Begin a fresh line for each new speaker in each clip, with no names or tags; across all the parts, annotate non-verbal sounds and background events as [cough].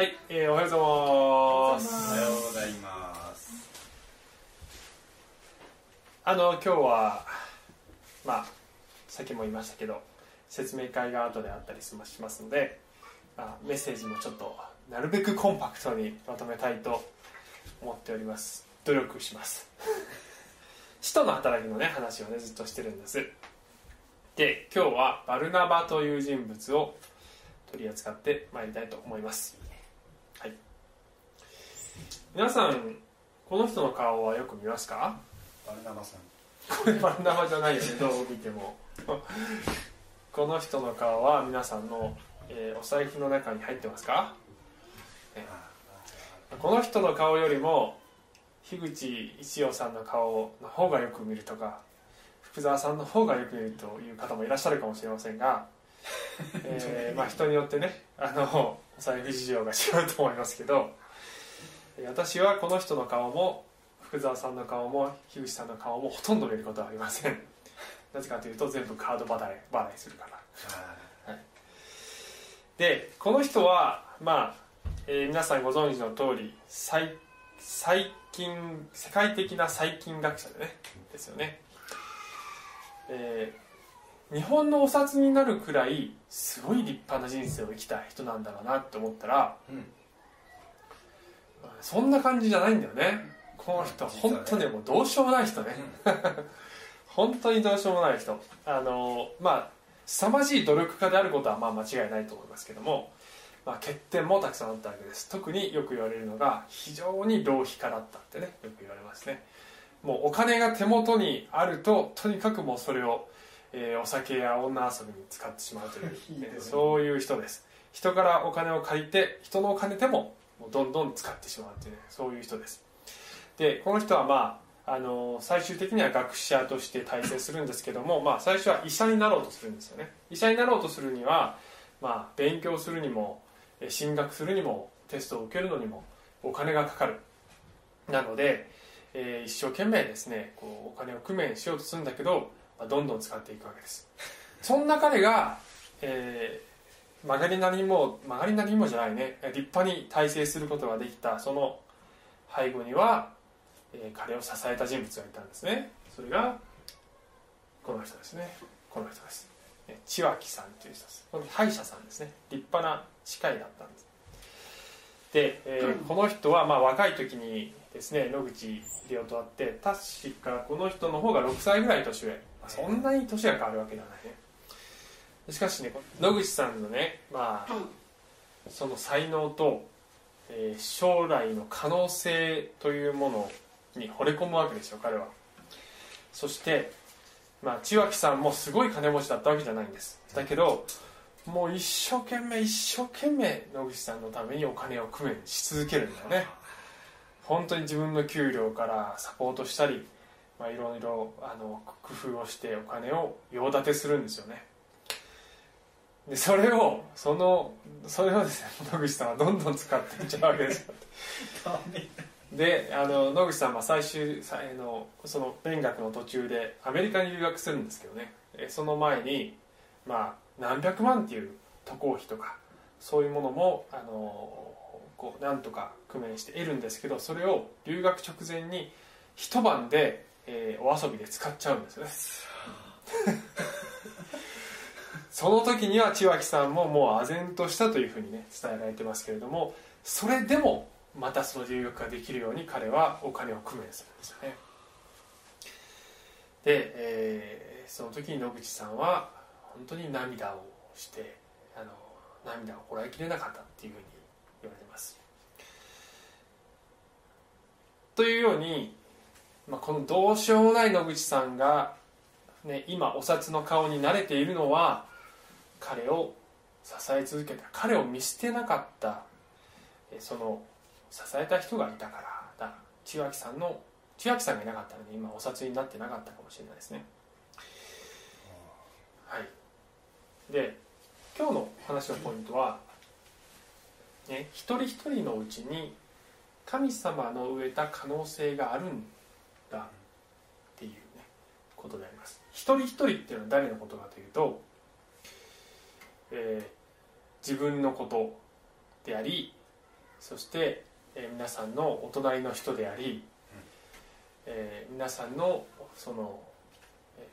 はい、えーおはようございます。
おはようございます。
あの今日はまあさっきも言いましたけど説明会が後であったりしますので、まあ、メッセージもちょっとなるべくコンパクトにまとめたいと思っております。努力します。[laughs] 使徒の働きのね話をねずっとしてるんです。で今日はバルナバという人物を取り扱ってまいりたいと思います。はい皆さんこの人の顔はよく見ますか？
バルナバさん。
これバンダマじゃないよねどう見ても。[laughs] この人の顔は皆さんの、えーお財布の中に入ってますか？この人の顔よりも樋口一葉さんの顔の方がよく見るとか福沢さんの方がよく見るという方もいらっしゃるかもしれませんが、[laughs] えーまあ、人によってねあのお財布事情が違うと思いますけどえー私はこの人の顔も福沢さんの顔も樋口さんの顔もほとんど見ることはありません。[laughs] なぜかというと全部カード払い払いするから。でこの人はまあ、えー皆さんご存知の通り細細菌世界的な細菌学者でねですよね、えー日本のお札になるくらいすごい立派な人生を生きた人なんだろうなって思ったら
うん。
そんな感じじゃないんだよね。この人本当ねもうどうしようもない人ね。[laughs] 本当にどうしようもない人。あのまあ凄まじい努力家であることはまあ間違いないと思いますけども、まあ、欠点もたくさんあったわけです。特によく言われるのが非常に浪費家だったってねよく言われますね。もうお金が手元にあるととにかくもうそれを、えーお酒や女遊びに使ってしまうという
ひど [laughs] い
そういう人です。人からお金を借りて人のお金でももうどんどん使ってしまうというねそういう人です。でこの人はまああの最終的には学者として大成するんですけども、まあ、最初は医者になろうとするんですよね。医者になろうとするには、まあ、勉強するにもえ進学するにもテストを受けるのにもお金がかかる。なので、えー一生懸命ですねこうお金を工面しようとするんだけど、まあ、どんどん使っていくわけです。そんな彼が、えー曲がりなりにも曲がりなりにもじゃないね。立派に大成することができたその背後には、えー彼を支えた人物がいたんですね。それがこの人ですね。この人です。え千脇さんという人です。この歯医者さんですね。立派な歯科医だったんです。で、えーこの人はまあ若い時にですね野口英世と会って確かこの人の方が6歳ぐらい年上、まあそんなに年が変わるわけではないねしかしね野口さんのねまあその才能と、えー将来の可能性というものに惚れ込むわけですよ彼は。そしてまあ千脇さんもすごい金持ちだったわけじゃないんです。だけどもう一生懸命一生懸命野口さんのためにお金を工面し続けるんだよね。本当に自分の給料からサポートしたり、まあ、いろいろあの工夫をしてお金を用立てするんですよね。でそれをそのそれをですね野口さんはどんどん使っていっちゃうわけですよ。であの野口さんは最終最のその勉学の途中でアメリカに留学するんですけどね。えその前にまあ何百万っていう渡航費とかそういうものもあのこうなんとか工面して得るんですけどそれを留学直前に一晩で、えーお遊びで使っちゃうんですよね [laughs] その時には千脇さんももう唖然としたというふうにね伝えられてますけれどもそれでもまたその留学ができるように彼はお金を工面するんですよね。で、えーその時に野口さんは本当に涙をしてあの涙をこらえきれなかったっていうふうに言われてます。というように、まあ、このどうしようもない野口さんが、ね、今お札の顔に慣れているのは彼を支え続けた。彼を見捨てなかった。その支えた人がいたからだ。千秋さんの千秋さんがいなかったので今お札になってなかったかもしれないですね。はい。で今日の話のポイントは、ね、一人一人のうちに神様の植えた可能性があるんだっていうねことであります。一人一人っていうのは誰のことかというと、えー自分のことでありそして、えー皆さんのお隣の人であり、えー皆さんのその,、え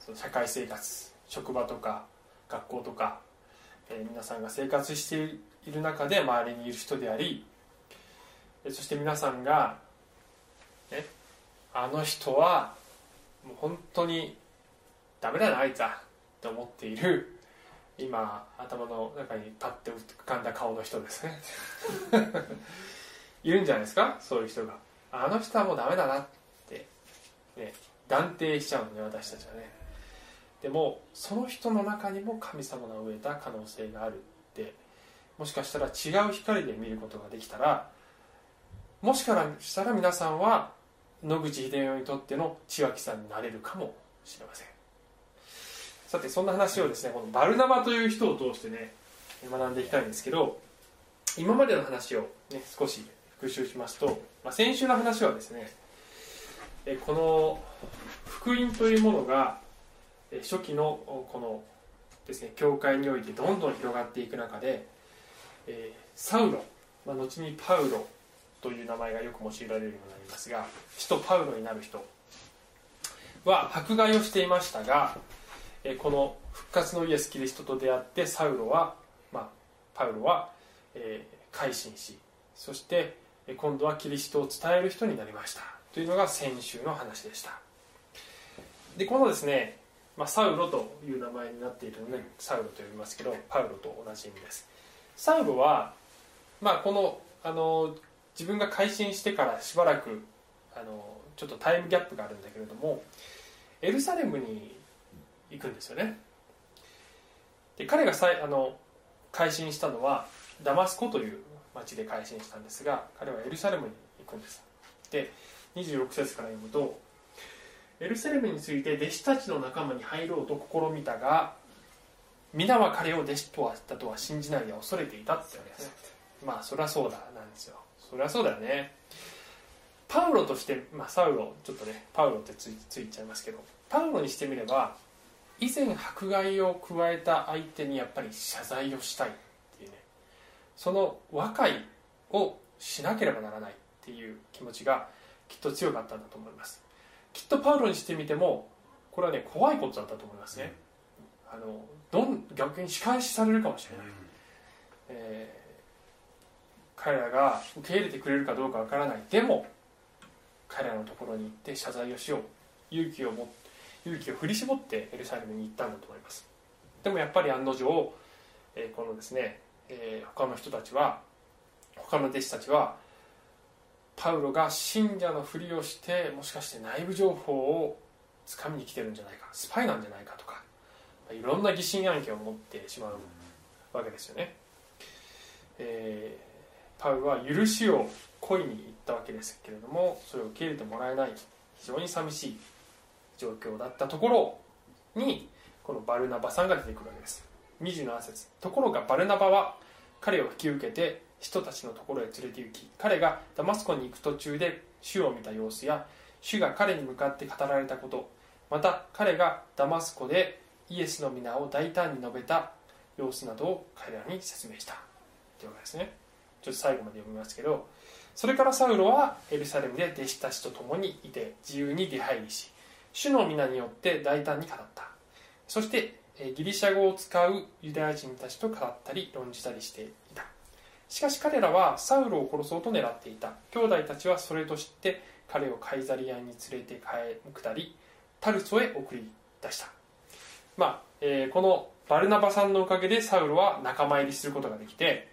ーその社会生活職場とか学校とか、えー皆さんが生活している中で周りにいる人でありえーそして皆さんが、ね、あの人はもう本当にダメだなあいつはって思っている今頭の中にパッて浮かんだ顔の人ですね。[laughs] いるんじゃないですか？そういう人が。あの人はもうダメだなって、ね、断定しちゃうのね私たちはね。でもその人の中にも神様が植えた可能性があるって。もしかしたら違う光で見ることができたらもしかしたら皆さんは野口英世にとっての千秋さんになれるかもしれません。さてそんな話をですねこのバルナバという人を通してね学んでいきたいんですけど今までの話を、ね、少し復習しますと、まあ、先週の話はですねえこの福音というものが初期のこのですね教会においてどんどん広がっていく中で、えサウロ、まあ、後にパウロという名前がよく用いられるようになりますが使徒パウロになる人は迫害をしていましたがこの復活のイエス・キリストと出会ってサウロは、まあ、パウロは、え改心しそして今度はキリストを伝える人になりました。というのが先週の話でした。でこのですね、まあ、サウロという名前になっているのでサウロと呼びますけどパウロと同じ意味です。サウロは、まあ、このあの自分が改心してからしばらくあのちょっとタイムギャップがあるんだけれどもエルサレムに行くんですよね。で彼がさいあの改心したのはダマスコという町で改心したんですが彼はエルサレムに行くんです。で26節から読むとエルサレムについて弟子たちの仲間に入ろうと試みたが皆は彼を弟子とはだとは信じないや恐れていたって言わけです。まあそりゃそうだなんですよ。そりゃそうだよね。パウロとして、まあ、サウロちょっとねパウロってついついちゃいますけどパウロにしてみれば以前迫害を加えた相手にやっぱり謝罪をしたいっていうね。その和解をしなければならないっていう気持ちがきっと強かったんだと思います。きっとパウロにしてみてもこれはね怖いことだったと思いますね、あのどん逆に仕返しされるかもしれない、えー彼らが受け入れてくれるかどうかわからない。でも彼らのところに行って謝罪をしよう。勇気をも勇気を振り絞ってエルサレムに行ったんだと思います。でもやっぱり案の定、えーこのですね、えー他の人たちは他の弟子たちはパウロが信者のふりをしてもしかして内部情報をつかみに来てるんじゃないかスパイなんじゃないかとかいろんな疑心暗鬼を持ってしまうわけですよね、えーパウロは許しを恋に言ったわけですけれどもそれを受け入れてもらえない。非常に寂しい。状況だったところにこのバルナバさんが出てくるわけです。27節。ところがバルナバは彼を引き受けて人たちのところへ連れて行き彼がダマスコに行く途中で主を見た様子や主が彼に向かって語られたことまた彼がダマスコでイエスの皆を大胆に述べた様子などを彼らに説明した。というわけですね。ちょっと最後まで読みますけどそれからサウロはエルサレムで弟子たちと共にいて自由に出入りし主の皆によって大胆に語った。そしてギリシャ語を使うユダヤ人たちと語ったり論じたりしていた。しかし彼らはサウロを殺そうと狙っていた。兄弟たちはそれと知って彼をカイザリアに連れて帰下りタルソへ送り出した。まあ、えーこのバルナバさんのおかげでサウロは仲間入りすることができて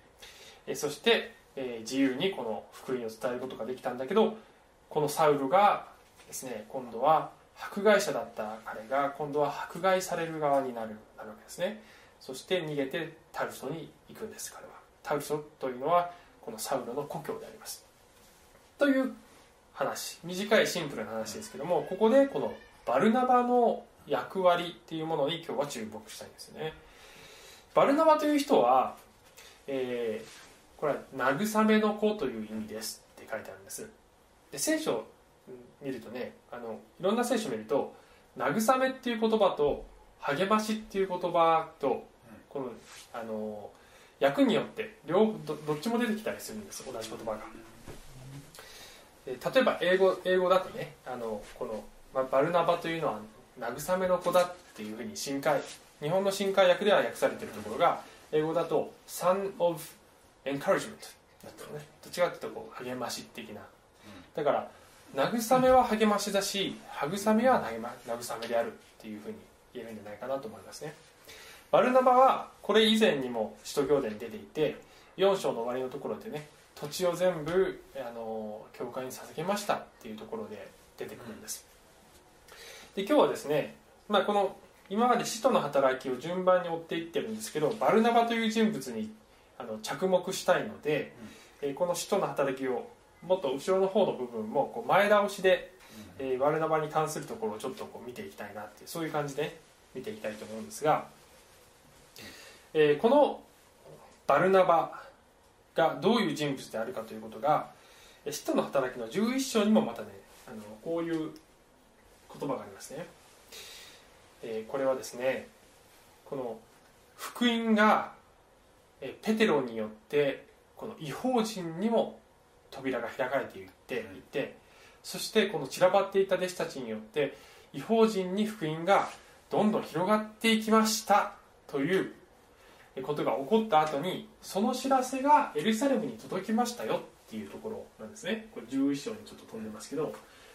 えそして、えー自由にこの福音を伝えることができたんだけどこのサウルがですね今度は迫害者だった彼が今度は迫害される側になるなるわけですね。そして逃げてタルソに行くんです彼は。タルソというのはこのサウロの故郷であります。という話短いシンプルな話ですけどもここでこのバルナバの役割っていうものに今日は注目したいんですよね。バルナバという人は、えーこれは慰めの子という意味ですって書いてあるんです。で聖書見るとねあのいろんな聖書を見ると慰めっていう言葉と励ましっていう言葉とこのあの役によって両どどっちも出てきたりするんです同じ言葉が、え例えば英語英語だとねあのこの、まバルナバというのは慰めの子だっていうふうに新海日本の新海訳では訳されているところが英語だと Son of Encouragement だったね。どっちかっていうとこう励まし的な。だから慰めは励ましだし慰めは慰めであるっていうふうに言えるんじゃないかなと思いますね。バルナバはこれ以前にも使徒行伝に出ていて4章の終わりのところでね土地を全部あの教会に捧げましたっていうところで出てくるんです。で今日はですね、まあ、この今まで使徒の働きを順番に追っていってるんですけどバルナバという人物にあの着目したいので、うん、えこの使徒の働きをもっと後ろの方の部分もこう前倒しで、うん、えー、バルナバに関するところをちょっとこう見ていきたいなってそういう感じで見ていきたいと思うんですが、えー、このバルナバがどういう人物であるかということが使徒の働きの11章にもまたねあのこういう言葉がありますね、えー、これはですねこの福音がペテロによってこの違法人にも扉が開かれていっていてそしてこの散らばっていた弟子たちによって違法人に福音がどんどん広がっていきましたということが起こった後にその知らせがエルサレムに届きましたよっていうところなんですね。これ11章にちょっと飛んでますけど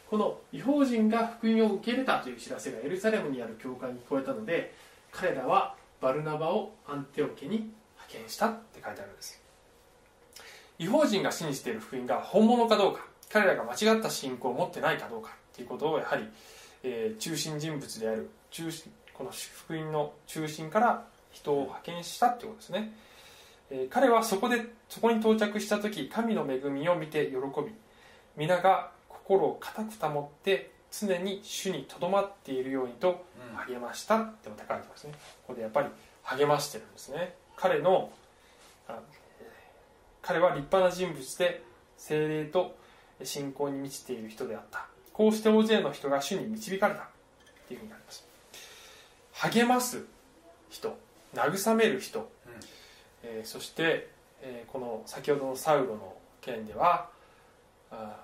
この違法人が福音を受け入れたという知らせがエルサレムにある教会に聞こえたので彼らはバルナバをアンテオケに派遣したって書いてあるんです。違法人が信じている福音が本物かどうか彼らが間違った信仰を持ってないかどうかっていうことをやはり、えー、中心人物である中心この福音の中心から人を派遣したっていうことですね、えー、彼はそこでそこに到着した時神の恵みを見て喜び皆が心を固く保って常に主にとどまっているようにと励ましたってまた書いてますね。ここでやっぱり励ましてるんですね。彼の彼は立派な人物で精霊と信仰に満ちている人であった。こうして大勢の人が主に導かれた。っていうふうになります。励ます人。慰める人、うん、えー、そして、えー、この先ほどのサウロの件ではあ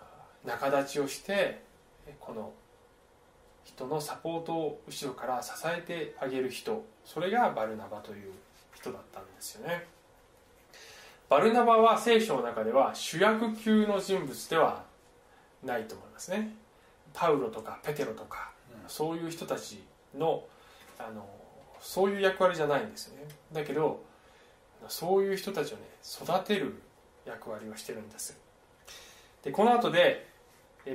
仲立ちをしてこの人のサポートを後ろから支えてあげる人。それがバルナバという人だったんですよねバルナバは聖書の中では主役級の人物ではないと思いますね。パウロとかペテロとか、うん、そういう人たちのあのそういう役割じゃないんですよね。だけどそういう人たちをね育てる役割をしてるんです。でこの後で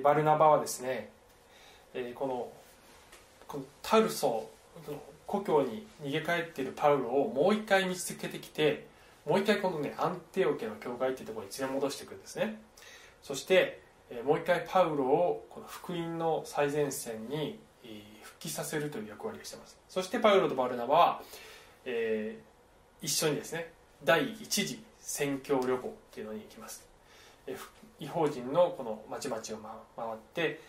バルナバはですねこのこのタルソ故郷に逃げ帰っているパウロをもう一回見つけてきてもう一回このねアンテオ家の教会っていうところに連れ戻していくんですね。そしてもう一回パウロをこの福音の最前線に復帰させるという役割をしています。そしてパウロとバルナバは、えー、一緒にですね第一次宣教旅行っていうのに行きます。違法人のこの町々を回って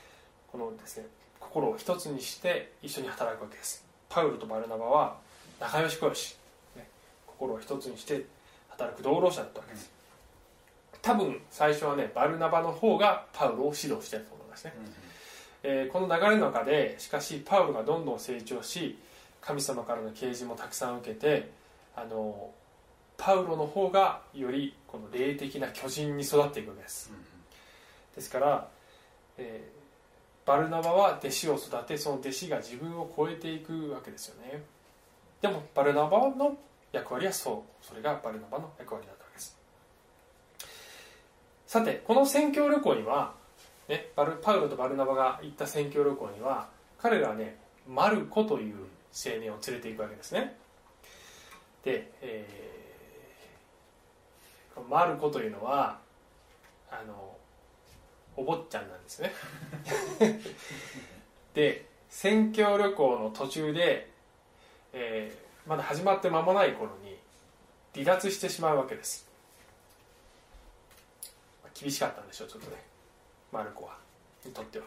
このですね心を一つにして一緒に働くわけです。パウルとバルナバは仲良しこよし、ね、心を一つにして働く同労者だったわけです。多分最初はねバルナバの方がパウロを指導してると思いますね、うん、えー、この流れの中でしかしパウロがどんどん成長し神様からの啓示もたくさん受けてあのパウロの方がよりこの霊的な巨人に育っていくわけです、ですから、えー、バルナバは弟子を育てその弟子が自分を超えていくわけですよね。でもバルナバの役割はそう。それがバルナバの役割だったわけです。さてこの宣教旅行には、ね、バルパウロとバルナバが行った宣教旅行には彼らはねマルコという青年を連れていくわけですね。で、えーマルコというのはあのお坊ちゃんなんですね。[laughs] で宣教旅行の途中で、えー、まだ始まって間もない頃に離脱してしまうわけです。厳しかったんでしょうちょっとね。マルコは。にとっては。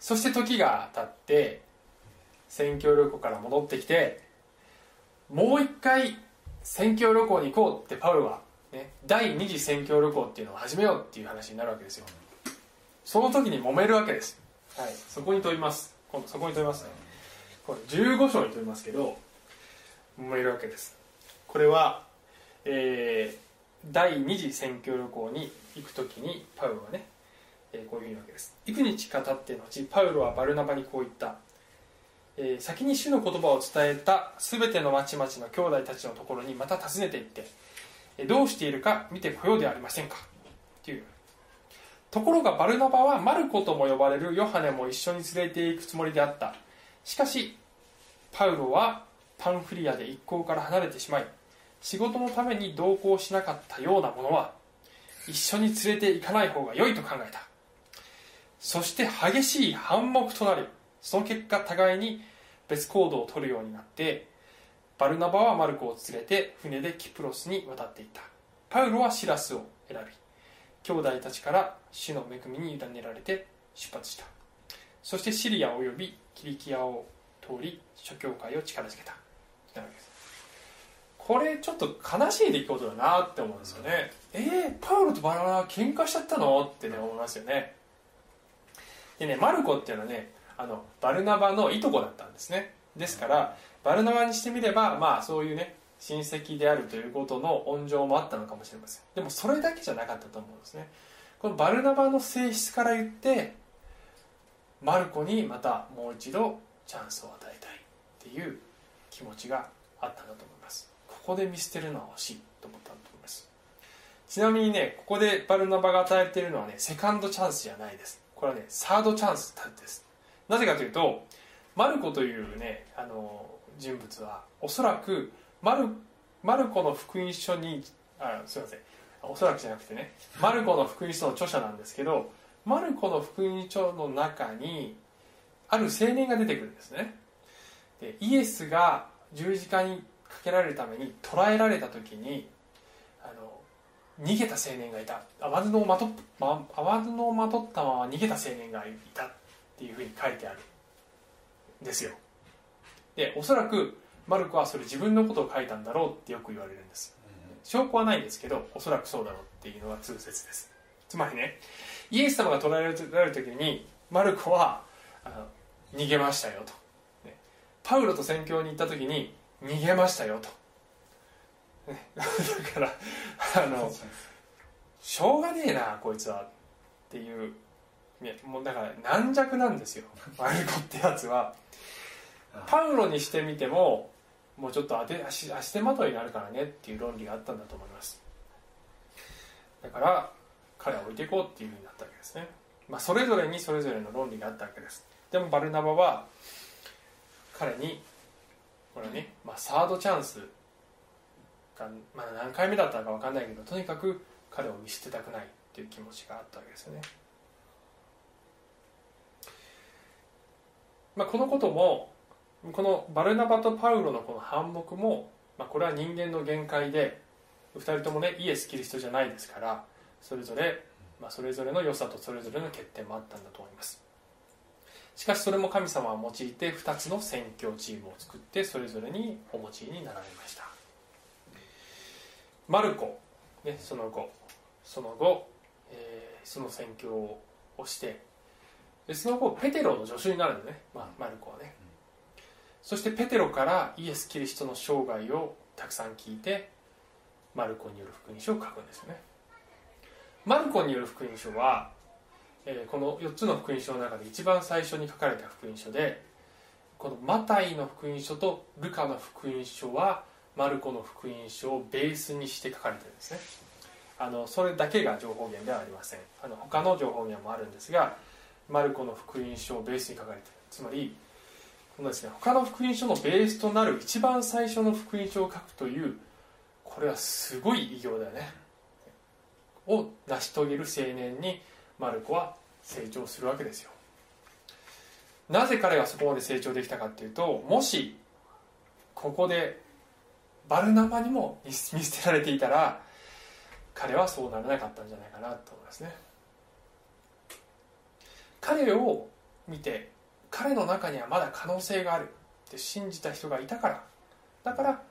そして時が経って宣教旅行から戻ってきてもう一回宣教旅行に行こうってパウロは、ね、第二次宣教旅行っていうのを始めようっていう話になるわけですよ。その時に揉めるわけです、はい、そこに問います。今度そこに問いますね。これ15章に問いますけど揉めるわけです。これは、えー第二次宣教旅行に行く時にパウロはね、えーこういうふうに言うわけです。幾日か経って後パウロはバルナバにこう言った。えー先に主の言葉を伝えた全ての町々の兄弟たちのところにまた訪ねて行って、えどうしているか見てこようではありませんか？っていう。ところがバルナバはマルコとも呼ばれるヨハネも一緒に連れて行くつもりであった。しかしパウロはパンフリアで一行から離れてしまい仕事のために同行しなかったようなものは一緒に連れて行かない方が良いと考えた。そして激しい反目となりその結果互いに別行動を取るようになってバルナバはマルコを連れて船でキプロスに渡っていた。パウロはシラスを選び兄弟たちから主の恵みに委ねられて出発した。そしてシリアおよびキリキアを通り諸教会を力づけた。なわけです。これちょっと悲しい出来事だなって思うんですよね。えー、パウロとバラナバ喧嘩しちゃったの？ってね思いますよね。でねマルコっていうのはねあのバルナバのいとこだったんですね。ですからバルナバにしてみればまあそういうね親戚であるということの温情もあったのかもしれません。でもそれだけじゃなかったと思うんですね。このバルナバの性質から言ってマルコにまたもう一度チャンスを与えたいっていう気持ちがあったんだと思います。ここで見捨てるのは惜しいと思ったんだと思います。ちなみにねここでバルナバが与えているのはねセカンドチャンスじゃないです。これはねサードチャンスです。なぜかというとマルコというねあの人物はおそらくマルマルコの福音書にあすいません。おそらくじゃなくてねマルコの福音書の著者なんですけどマルコの福音書の中にある青年が出てくるんですね。でイエスが十字架にかけられるために捕らえられた時にあの逃げた青年がいた。泡布をまと泡布をまとったまま逃げた青年がいたっていうふうに書いてあるんですよ。でおそらくマルコはそれ自分のことを書いたんだろうってよく言われるんです。証拠はないんですけどおそらくそうだろうっていうのが通説ですつまりねイエス様が捕らえられる時にマルコはあの逃げましたよと、ね。パウロと宣教に行った時に逃げましたよと、ね。[laughs] だからあのしょうがねえなこいつはっていうねもうだから軟弱なんですよ。[laughs] マルコってやつは。パウロにしてみてももうちょっと当て足足手まといになるからねっていう論理があったんだと思います。だから彼は置いていこうっていうふうになったわけですね、まあ、それぞれにそれぞれの論理があったわけです。でもバルナバは彼にこれはね、まあ、サードチャンスが、まあ、何回目だったか分かんないけどとにかく彼を見捨てたくないっていう気持ちがあったわけですよね、まあ、このこともこのバルナバとパウロのこの反目も、まあ、これは人間の限界で2人ともねイエス・キリストじゃないですからそれぞれ、まあ、それぞれの良さとそれぞれの欠点もあったんだと思います。しかしそれも神様は用いて2つの宣教チームを作ってそれぞれにお持ちになられました。マルコ、ね、その後その後、えーその宣教をしてでその後ペテロの助手になるんだね、まあ、マルコはね。そしてペテロからイエス・キリストの生涯をたくさん聞いてマルコによる福音書を書くんですよねマルコによる福音書は、えーこの4つの福音書の中で一番最初に書かれた福音書でこのマタイの福音書とルカの福音書はマルコの福音書をベースにして書かれてるんですね。あのそれだけが情報源ではありません。あの他の情報源もあるんですがマルコの福音書をベースに書かれてる。つまりこのですね他の福音書のベースとなる一番最初の福音書を書くというこれはすごい偉業だよね。を成し遂げる青年にマルコは成長するわけですよ。なぜ彼がそこまで成長できたかっていうともしここでバルナバにも見捨てられていたら彼はそうならなかったんじゃないかなと思いますね。彼を見て彼の中にはまだ可能性があるって信じた人がいたからだから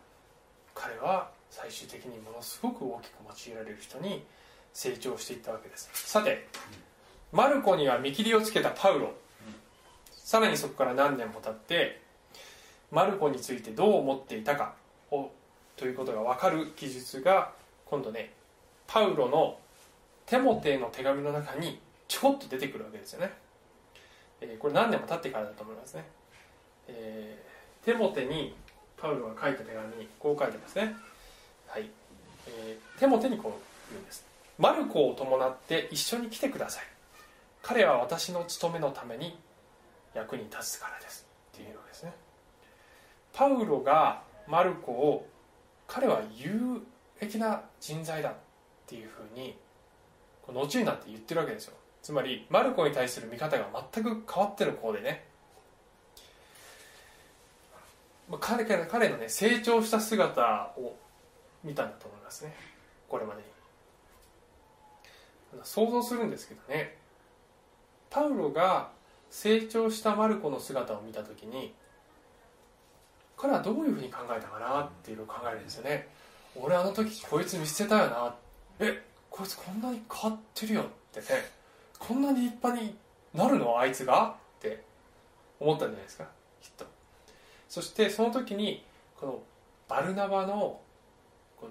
彼は最終的にものすごく大きく用いられる人に成長していったわけです。さてマルコには見切りをつけたパウロ。さらにそこから何年も経ってマルコについてどう思っていたかをということが分かる記述が今度ねパウロのテモテの手紙の中にちょこっと出てくるわけですよね、えーこれ何年も経ってからだと思いますね、えーテモテにパウロが書いた手紙にこう書いてますね。はい、えーテモテにこう言うんです。マルコを伴って一緒に来てください。彼は私の務めのために役に立つからです。っていうのですね。パウロがマルコを彼は有益な人材だっていうふうに後になって言ってるわけですよ。つまりマルコに対する見方が全く変わってる子でね。彼彼のね成長した姿を見たんだと思いますね。これまでに。想像するんですけどね。パウロが成長したマルコの姿を見た時に彼はどういうふうに考えたかなっていうのを考えるんですよね。俺あの時こいつ見捨てたよな。えこいつこんなに変わってるよって。ねこんなに立派になるの？あいつがって思ったんじゃないですか。きっと。そしてその時にこのバルナバの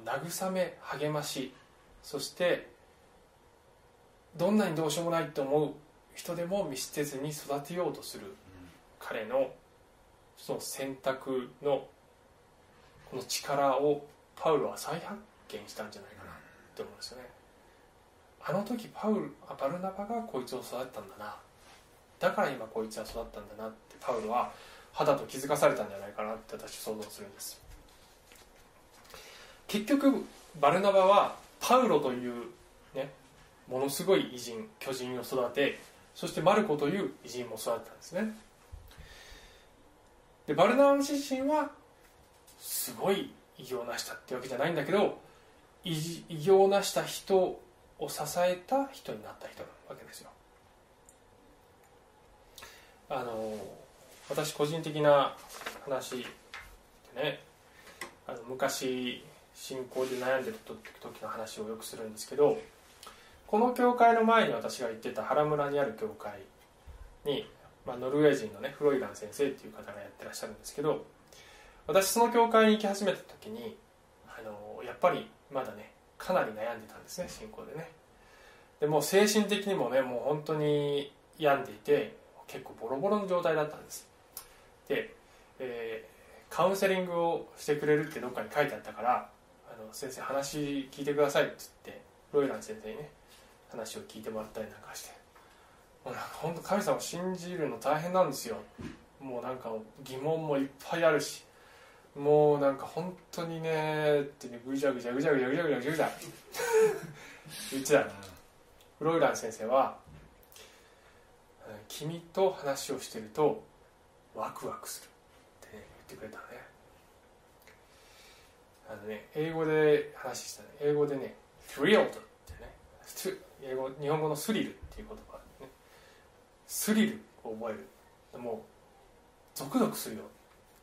慰め励ましそしてどんなにどうしようもないと思う人でも見捨てずに育てようとする。彼のその選択のこの力をパウロは再発見したんじゃないかなって思うんですよね。あの時パウルあバルナバがこいつを育てたんだな。だから今こいつは育ったんだなってパウロは肌と気づかされたんじゃないかなって私想像するんです。結局バルナバはパウロというねものすごい偉人巨人を育てそしてマルコという偉人も育てたんですね。でバルナバ自身はすごい偉業を成したってわけじゃないんだけど偉偉業を成した人を支えた人になった人なわけですよ。あの私個人的な話でねあの昔信仰で悩んでる時の話をよくするんですけどこの教会の前に私が行ってた原村にある教会に、まあ、ノルウェー人のねフロイラン先生っていう方がやってらっしゃるんですけど私その教会に行き始めた時にあのやっぱりまだねかなり悩んでたんですね信仰でね。でもう精神的にもねもう本当に病んでいて結構ボロボロの状態だったんです。で、えーカウンセリングをしてくれるってどっかに書いてあったから「あの先生話聞いてください」っつってロイラン先生にね話を聞いてもらったりなんかして。もうなんか本当神様を信じるの大変なんですよ。もうなんか疑問もいっぱいあるし。もうなんか本当にねってねぐちゃぐちゃぐちゃぐちゃぐちゃぐちゃぐちゃぐちゃ言ってたのフロイラン先生は「君と話をしてるとワクワクする」って、ね、言ってくれたのねあのね英語で話したね英語でね「thrilled」英語日本語のスリルっていう言葉ねスリルを覚える。もうゾクゾクするよ。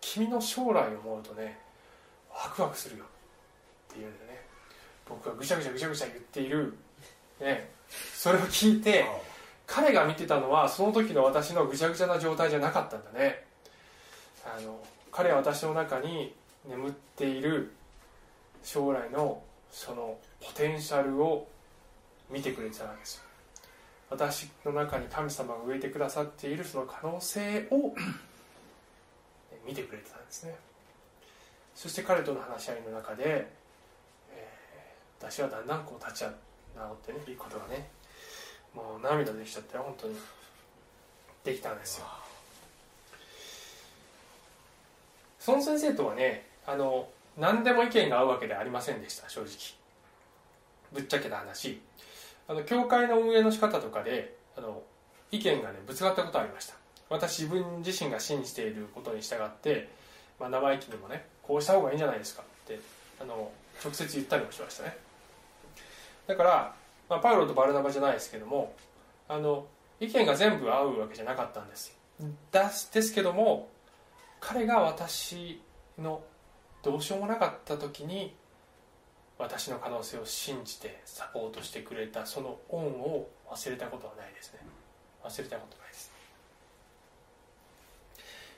君の将来を思うとねワクワクするよっていうんでね僕がぐちゃぐちゃぐちゃぐちゃ言っている、ね、それを聞いて彼が見てたのはその時の私のぐちゃぐちゃな状態じゃなかったんだね。あの彼は私の中に眠っている将来のそのポテンシャルを見てくれてたわけですよ。私の中に神様が植えてくださっているその可能性を見てくれてたんですね。そして彼との話し合いの中で、えー私はだんだんこう立ち直ってねいいことがねもう涙できちゃって本当にできたんですよ。その先生とはねあの何でも意見が合うわけではありませんでした正直。ぶっちゃけた話。あの教会の運営の仕方とかであの意見がねぶつかったことありました。私自分自身が信じていることに従って、まあ、生意気にもねこうした方がいいんじゃないですかってあの直接言ったりもしましたね。だから、まあ、パウロとバルナバじゃないですけどもあの意見が全部合うわけじゃなかったんです。ですけども彼が私のどうしようもなかった時に私の可能性を信じてサポートしてくれたその恩を忘れたことはないですね。忘れたことないです。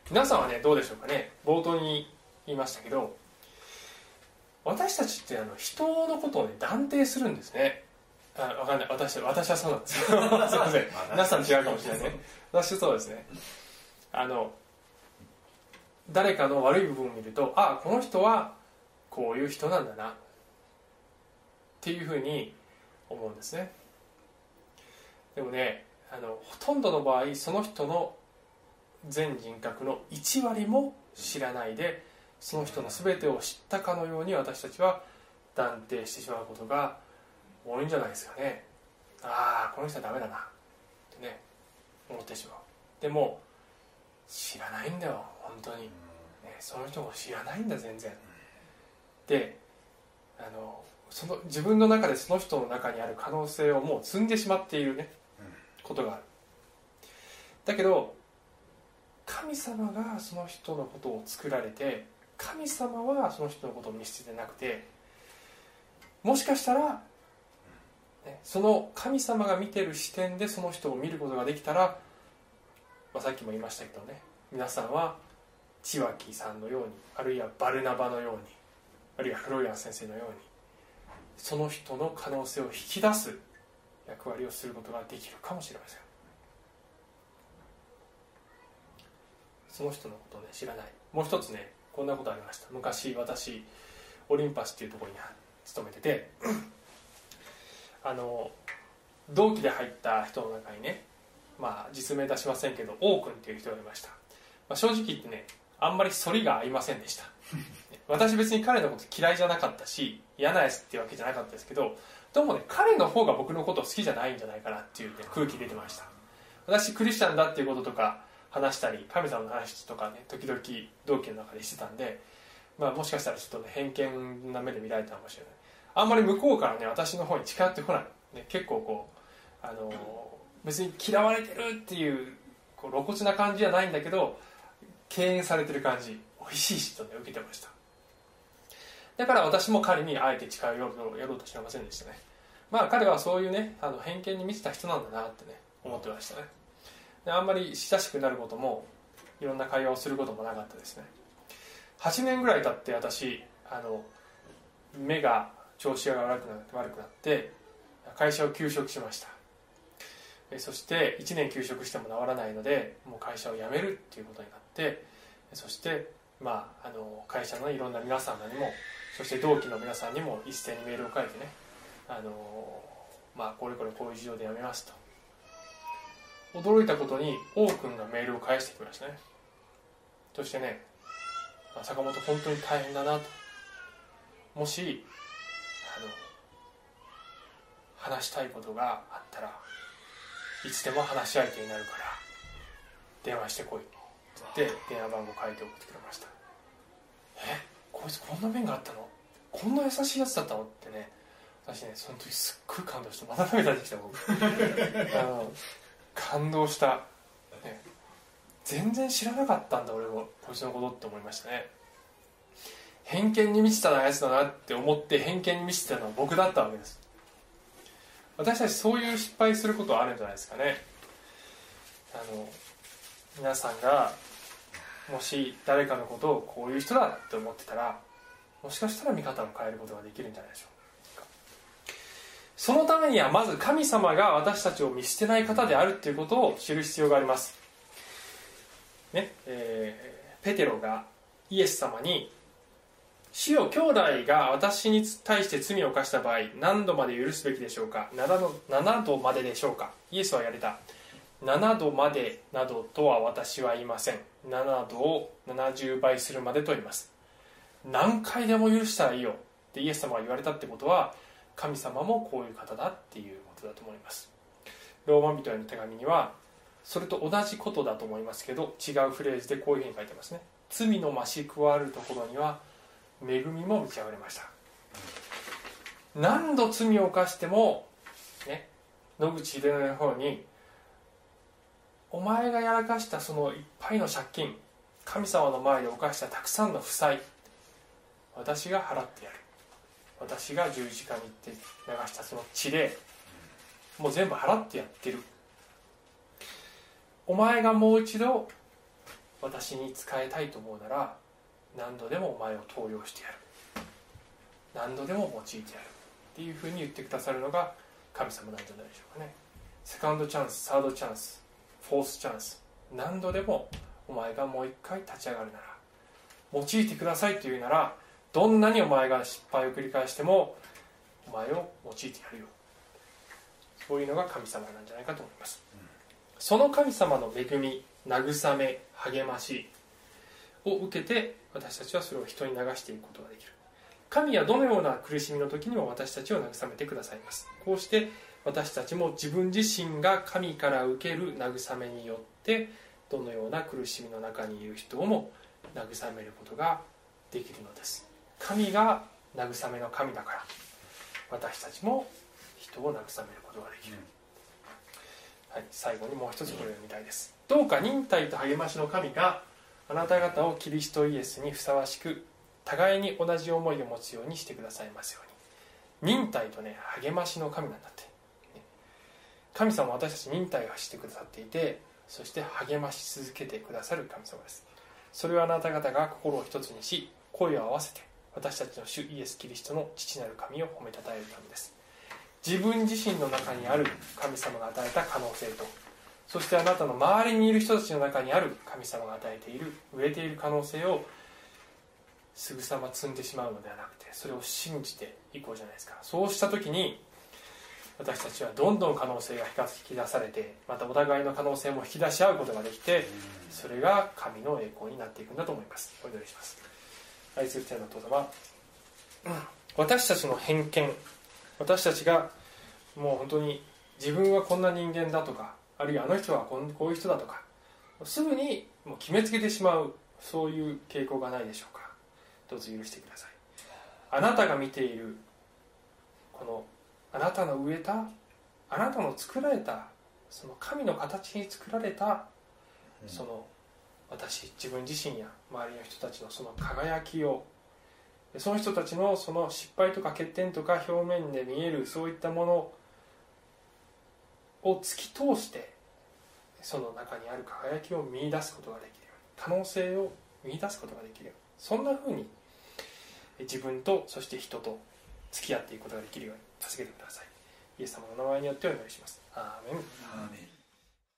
皆さんはねどうでしょうかね。冒頭に言いましたけど私たちってあの人のことをね断定するんですね。あ分かんない。私私はそうなんです。よ [laughs] すいません。皆さん違うかもしれないね。私そうですね。あの誰かの悪い部分を見るとあこの人はこういう人なんだなっていうふうに思うんですね。でもねあのほとんどの場合その人の全人格の1割も知らないでその人の全てを知ったかのように私たちは断定してしまうことが多いんじゃないですかね。ああこの人はダメだな。ってね思ってしまう。でも知らないんだよ。本当に、ね、その人も知らないんだ全然。であのその自分の中でその人の中にある可能性をもう積んでしまっているねことがある。だけど神様がその人のことを作られて神様はその人のことを見捨ててなくてもしかしたら、ね、その神様が見てる視点でその人を見ることができたら、まあ、さっきも言いましたけどね皆さんは千脇さんのようにあるいはバルナバのようにあるいはフロイアン先生のようにその人の可能性を引き出す役割をすることができるかもしれません。その人のことをね知らない。もう一つねこんなことありました。昔私オリンパスっていうところに勤めててあの同期で入った人の中にねまあ実名出しませんけど王君っていう人がいました、まあ、正直言ってねあんまり反りが合いませんでした。私別に彼のこと嫌いじゃなかったし嫌なやつっていうわけじゃなかったですけどどうもね彼の方が僕のこと好きじゃないんじゃないかなっていう、ね、空気出てました。私クリスチャンだっていうこととか話したり神様の話とかね時々同期の中でしてたんで、まあ、もしかしたらちょっとね偏見な目で見られたかもしれない。あんまり向こうからね私の方に近寄ってこない、ね、結構こうあの別に嫌われてるっていうこう露骨な感じじゃないんだけど敬遠されてる感じ美味しいしとね受けてました。だから私も彼にあえて近寄ろうやろうとしませんでしたね。まあ彼はそういうねあの偏見に満ちた人なんだなってね思ってましたね。であんまり親しくなることもいろんな会話をすることもなかったですね。8年ぐらい経って私あの目が調子が悪くなって悪くなって会社を休職しました。そして1年休職しても治らないのでもう会社を辞めるっていうことになってそしてまあ、あの会社のいろんな皆様にもそして同期の皆さんにも一斉にメールを書いてねあの、まあ、これこれこういう事情で辞めますと。驚いたことに王君がメールを返してきましたね。そしてね坂本本当に大変だなと。もしあの話したいことがあったらいつでも話し相手になるから電話してこいって電話番号書いて送ってくれました。え？こいつこんな面があったの？こんな優しいやつだったの？ってね私ねその時すっごい感動してまた涙出てきた僕。[laughs] あの感動した、ね、全然知らなかったんだ俺もこいつのことって思いましたね。偏見に満ちたやつだなって思って偏見に満ちてたのは僕だったわけです。私たちそういう失敗することはあるんじゃないですかね。あの皆さんがもし誰かのことをこういう人だって思ってたらもしかしたら見方を変えることができるんじゃないでしょうか。そのためにはまず神様が私たちを見捨てない方であるということを知る必要があります。ねえー、ペテロがイエス様に「主よ兄弟が私に対して罪を犯した場合何度まで許すべきでしょうか 7, 度7度まででしょうか」イエスはやれた。7度までなどとは私は言いません。7度を70倍するまでと言います。何回でも許したらいいよってイエス様が言われたってことは神様もこういう方だっていうことだと思います。ローマ人への手紙にはそれと同じことだと思いますけど違うフレーズでこういうふうに書いてますね。罪の増し加わるところには恵みも満ち溢れました。何度罪を犯してもね野口秀の方にお前がやらかしたそのいっぱいの借金神様の前で犯したたくさんの負債私が払ってやる。私が十字架に行って流したその血でもう全部払ってやってる。お前がもう一度私に仕えたいと思うなら何度でもお前を投用してやる。何度でも用いてやる。っていうふうに言ってくださるのが神様なんじゃないでしょうかね。セカンドチャンスサードチャンス。フォースチャンス。何度でもお前がもう一回立ち上がるなら用いてくださいというならどんなにお前が失敗を繰り返してもお前を用いてやるよ。そういうのが神様なんじゃないかと思います、その神様の恵み慰め励ましを受けて私たちはそれを人に流していくことができる。神はどのような苦しみの時にも私たちを慰めてくださいます。こうして私たちも自分自身が神から受ける慰めによってどのような苦しみの中にいる人をも慰めることができるのです。神が慰めの神だから。私たちも人を慰めることができる、はい、最後にもう一つこれを読みたいです。どうか忍耐と励ましの神があなた方をキリストイエスにふさわしく互いに同じ思いを持つようにしてくださいますように。忍耐とね励ましの神なんだ神様は私たち忍耐をしてくださっていてそして励まし続けてくださる神様です。それはあなた方が心を一つにし声を合わせて私たちの主イエス・キリストの父なる神を褒めたたえるためです。自分自身の中にある神様が与えた可能性とそしてあなたの周りにいる人たちの中にある神様が与えている植えている可能性をすぐさま積んでしまうのではなくてそれを信じていこうじゃないですか。そうした時に私たちはどんどん可能性が引き出されてまたお互いの可能性も引き出し合うことができてそれが神の栄光になっていくんだと思います。お祈りします。愛する天のお父様私たちの偏見私たちがもう本当に自分はこんな人間だとかあるいはあの人はこういう人だとかすぐにもう決めつけてしまうそういう傾向がないでしょうか。どうぞ許してください。あなたが見ているこのあなたの植えたあなたの作られたその神の形に作られたその私自分自身や周りの人たちのその輝きをその人たちのその失敗とか欠点とか表面で見えるそういったものを突き通してその中にある輝きを見出すことができる可能性を見出すことができるそんなふうに自分とそして人と付き合っていくことができるように助けてください。イエス様の名前によってお祈りします。アーメン。
アーメン。